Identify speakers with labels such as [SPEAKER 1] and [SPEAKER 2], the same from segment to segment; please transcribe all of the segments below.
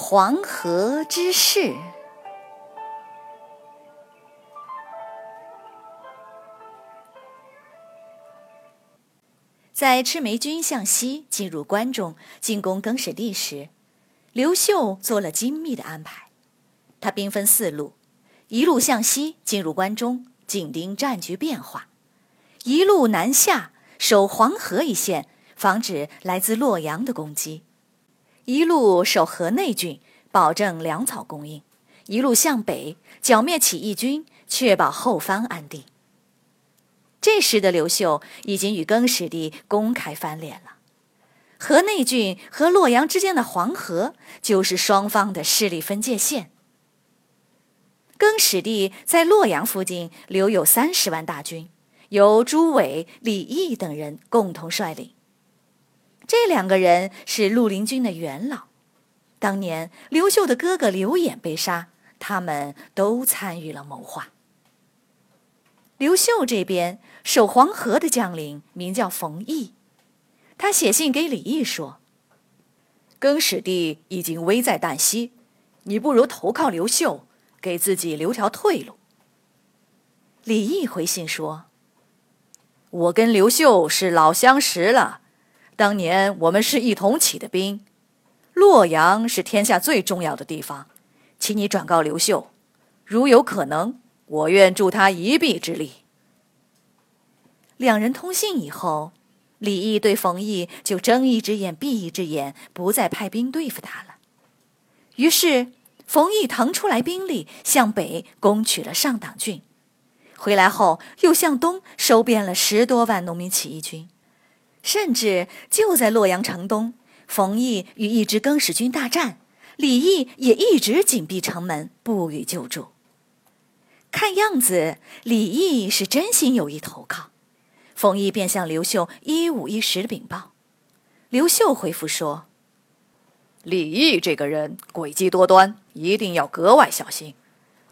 [SPEAKER 1] 黄河之誓》。在赤眉军向西进入关中进攻更始帝时，刘秀做了精密的安排。他兵分四路，一路向西进入关中，紧盯战局变化；一路南下守黄河一线。防止来自洛阳的攻击，一路守河内郡，保证粮草供应；一路向北剿灭起义军，确保后方安定。这时的刘秀已经与更始帝公开翻脸了。河内郡和洛阳之间的黄河就是双方的势力分界线。更始帝在洛阳附近留有三十万大军，由朱伟、李毅等人共同率领。这两个人是绿林军的元老，当年刘秀的哥哥刘演被杀，他们都参与了谋划。刘秀这边守黄河的将领名叫冯异，他写信给李毅说：“
[SPEAKER 2] 更始帝已经危在旦夕，你不如投靠刘秀，给自己留条退路。”
[SPEAKER 1] 李毅回信说：“
[SPEAKER 2] 我跟刘秀是老相识了。”当年我们是一同起的兵，洛阳是天下最重要的地方，请你转告刘秀，如有可能，我愿助他一臂之力。
[SPEAKER 1] 两人通信以后，李毅对冯异就睁一只眼闭一只眼，不再派兵对付他了。于是，冯异腾出来兵力向北攻取了上党郡，回来后又向东收编了十多万农民起义军。甚至就在洛阳城东，冯异与一支更始军大战，李毅也一直紧闭城门，不予救助。看样子，李毅是真心有意投靠。冯异便向刘秀一五一十禀报。刘秀回复说：“
[SPEAKER 2] 李毅这个人诡计多端，一定要格外小心。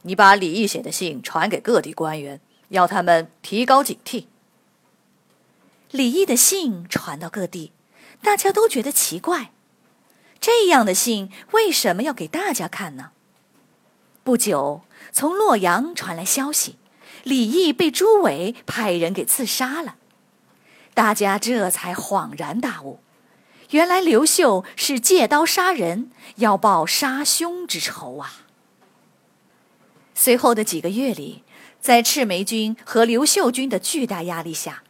[SPEAKER 2] 你把李毅写的信传给各地官员，要他们提高警惕。”
[SPEAKER 1] 李毅的信传到各地，大家都觉得奇怪，这样的信为什么要给大家看呢？不久，从洛阳传来消息，李毅被朱伟派人给刺杀了。大家这才恍然大悟，原来刘秀是借刀杀人，要报杀兄之仇啊！随后的几个月里，在赤眉军和刘秀军的巨大压力下。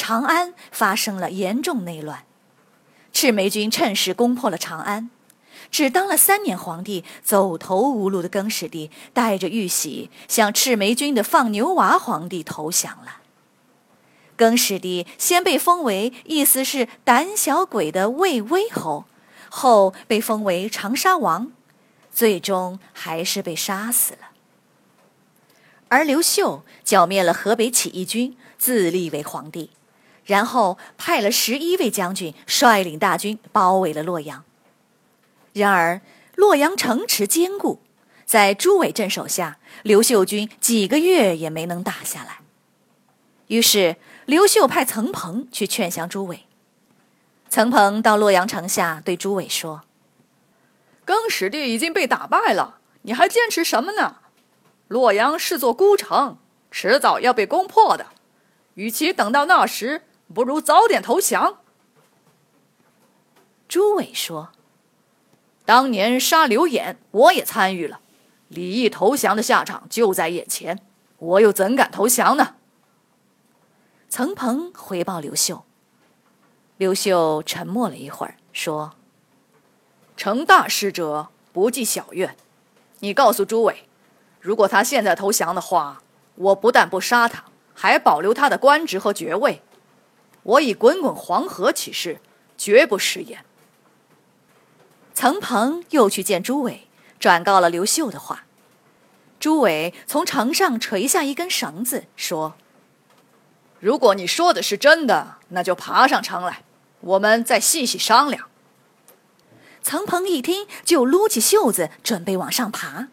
[SPEAKER 1] 长安发生了严重内乱，赤眉军趁势攻破了长安。只当了三年皇帝、走投无路的更始帝，带着玉玺向赤眉军的放牛娃皇帝投降了。更始帝先被封为意思是胆小鬼的魏威侯，后被封为长沙王，最终还是被杀死了。而刘秀剿灭了河北起义军，自立为皇帝。然后派了十一位将军率领大军包围了洛阳。然而洛阳城池坚固，在朱伟镇守下，刘秀军几个月也没能打下来。于是刘秀派曾彭去劝降朱伟。曾彭到洛阳城下对朱伟说：“
[SPEAKER 3] 更始帝已经被打败了，你还坚持什么呢？洛阳是座孤城，迟早要被攻破的。与其等到那时，”不如早点投降。
[SPEAKER 1] 朱伟说：“
[SPEAKER 2] 当年杀刘演，我也参与了。李毅投降的下场就在眼前，我又怎敢投降呢？”
[SPEAKER 1] 曾鹏回报刘秀。刘秀沉默了一会儿，说：“
[SPEAKER 2] 成大事者不计小怨。你告诉朱伟，如果他现在投降的话，我不但不杀他，还保留他的官职和爵位。”我以滚滚黄河起誓，绝不食言。
[SPEAKER 1] 岑鹏又去见朱伟，转告了刘秀的话。朱伟从城上垂下一根绳子，说：“
[SPEAKER 3] 如果你说的是真的，那就爬上城来，我们再细细商量。”
[SPEAKER 1] 岑鹏一听，就撸起袖子准备往上爬。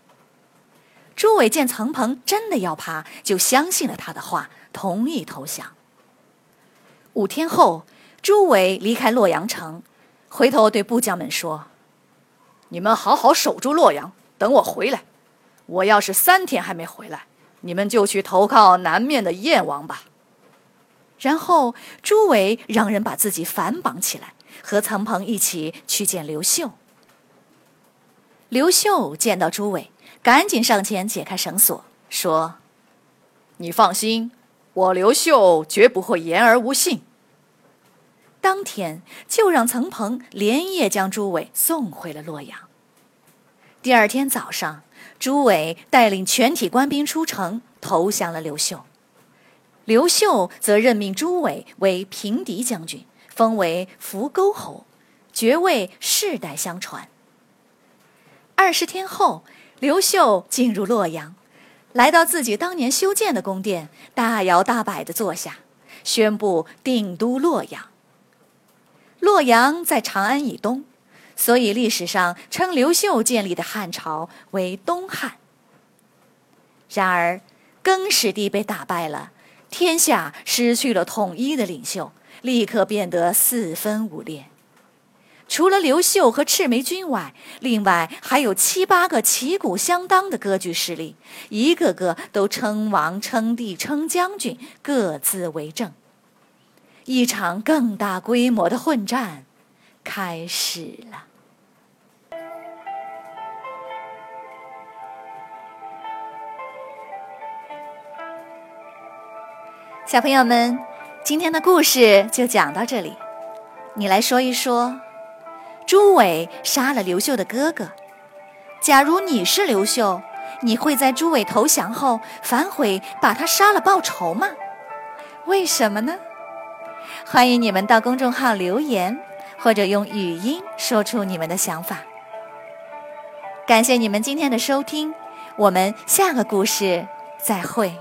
[SPEAKER 1] 朱伟见岑鹏真的要爬，就相信了他的话，同意投降。五天后，朱伟离开洛阳城，回头对部将们说：“
[SPEAKER 3] 你们好好守住洛阳，等我回来。我要是三天还没回来，你们就去投靠南面的燕王吧。”
[SPEAKER 1] 然后，朱伟让人把自己反绑起来，和岑鹏一起去见刘秀。刘秀见到朱伟，赶紧上前解开绳索，说：“
[SPEAKER 3] 你放心，我刘秀绝不会言而无信。”
[SPEAKER 1] 当天就让岑彭连夜将朱伟送回了洛阳。第二天早上，朱伟带领全体官兵出城投降了刘秀。刘秀则任命朱伟为平敌将军，封为扶沟侯，爵位世代相传。二十天后，刘秀进入洛阳，来到自己当年修建的宫殿，大摇大摆地坐下，宣布定都洛阳。洛阳在长安以东，所以历史上称刘秀建立的汉朝为东汉。然而，更始帝被打败了。天下失去了统一的领袖，立刻变得四分五裂。除了刘秀和赤眉军外，另外还有七八个旗鼓相当的割据势力，一个个都称王、称帝、称将军，各自为政。一场更大规模的混战开始了。小朋友们，今天的故事就讲到这里。你来说一说，朱伟杀了刘秀的哥哥。假如你是刘秀，你会在朱伟投降后反悔把他杀了报仇吗？为什么呢？欢迎你们到公众号留言，或者用语音说出你们的想法。感谢你们今天的收听，我们下个故事再会。